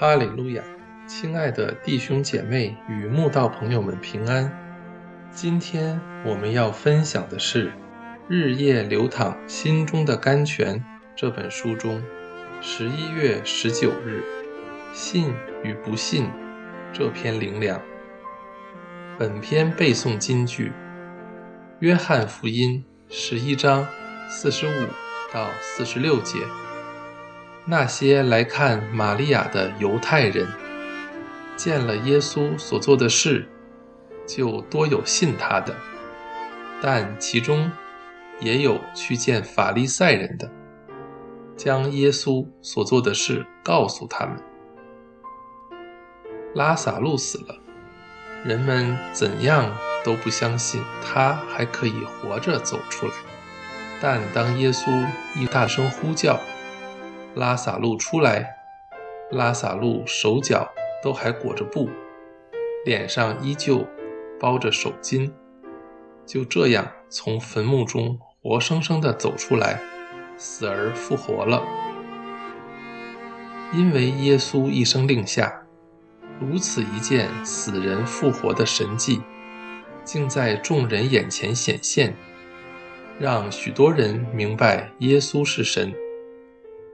哈利路亚，亲爱的弟兄姐妹与慕道朋友们平安。今天我们要分享的是《日夜流淌心中的甘泉》这本书中十一月十九日“信与不信”这篇灵粮。本篇背诵金句：约翰福音十一章四十五到四十六节。那些来看玛利亚的犹太人，见了耶稣所做的事，就多有信他的；但其中也有去见法利赛人的，将耶稣所做的事告诉他们。拉萨路死了，人们怎样都不相信他还可以活着走出来。但当耶稣一大声呼叫，拉萨路出来，拉萨路手脚都还裹着布，脸上依旧包着手巾，就这样从坟墓中活生生的走出来，死而复活了。因为耶稣一声令下，如此一件死人复活的神迹，竟在众人眼前显现，让许多人明白耶稣是神。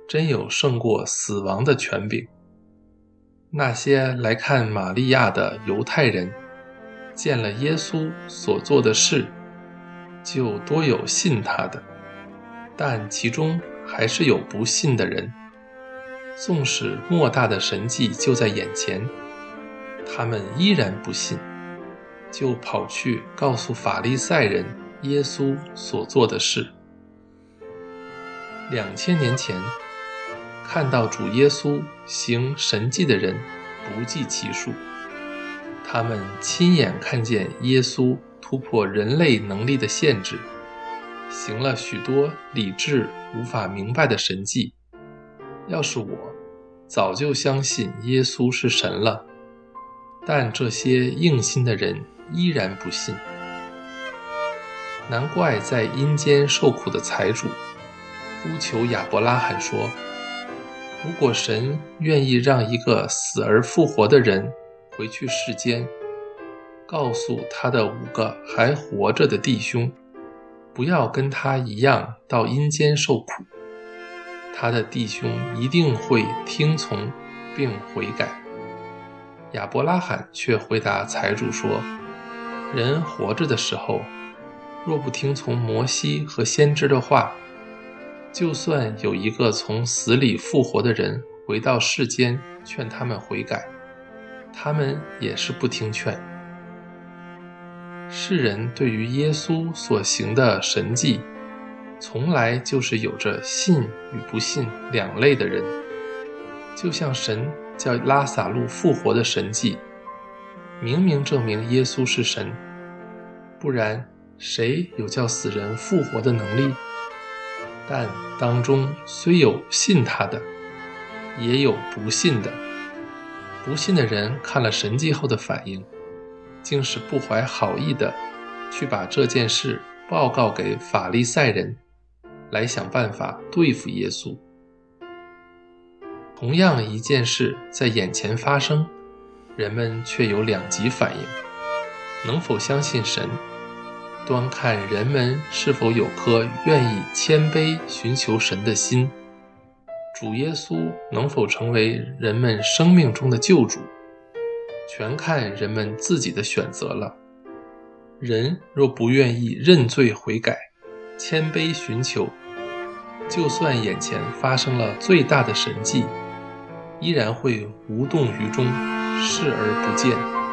真有胜过死亡的权柄。那些来看玛利亚的犹太人，见了耶稣所做的事，就多有信他的；但其中还是有不信的人。纵使莫大的神迹就在眼前，他们依然不信，就跑去告诉法利赛人耶稣所做的事。两千年前。看到主耶稣行神迹的人不计其数，他们亲眼看见耶稣突破人类能力的限制，行了许多理智无法明白的神迹。要是我，早就相信耶稣是神了。但这些硬心的人依然不信，难怪在阴间受苦的财主呼求亚伯拉罕说。如果神愿意让一个死而复活的人回去世间，告诉他的五个还活着的弟兄，不要跟他一样到阴间受苦，他的弟兄一定会听从并悔改。亚伯拉罕却回答财主说：“人活着的时候，若不听从摩西和先知的话。”就算有一个从死里复活的人回到世间劝他们悔改，他们也是不听劝。世人对于耶稣所行的神迹，从来就是有着信与不信两类的人。就像神叫拉萨路复活的神迹，明明证明耶稣是神，不然谁有叫死人复活的能力？但当中虽有信他的，也有不信的。不信的人看了神迹后的反应，竟是不怀好意的，去把这件事报告给法利赛人，来想办法对付耶稣。同样一件事在眼前发生，人们却有两极反应：能否相信神？端看人们是否有颗愿意谦卑寻求神的心，主耶稣能否成为人们生命中的救主，全看人们自己的选择了。人若不愿意认罪悔改，谦卑寻求，就算眼前发生了最大的神迹，依然会无动于衷，视而不见。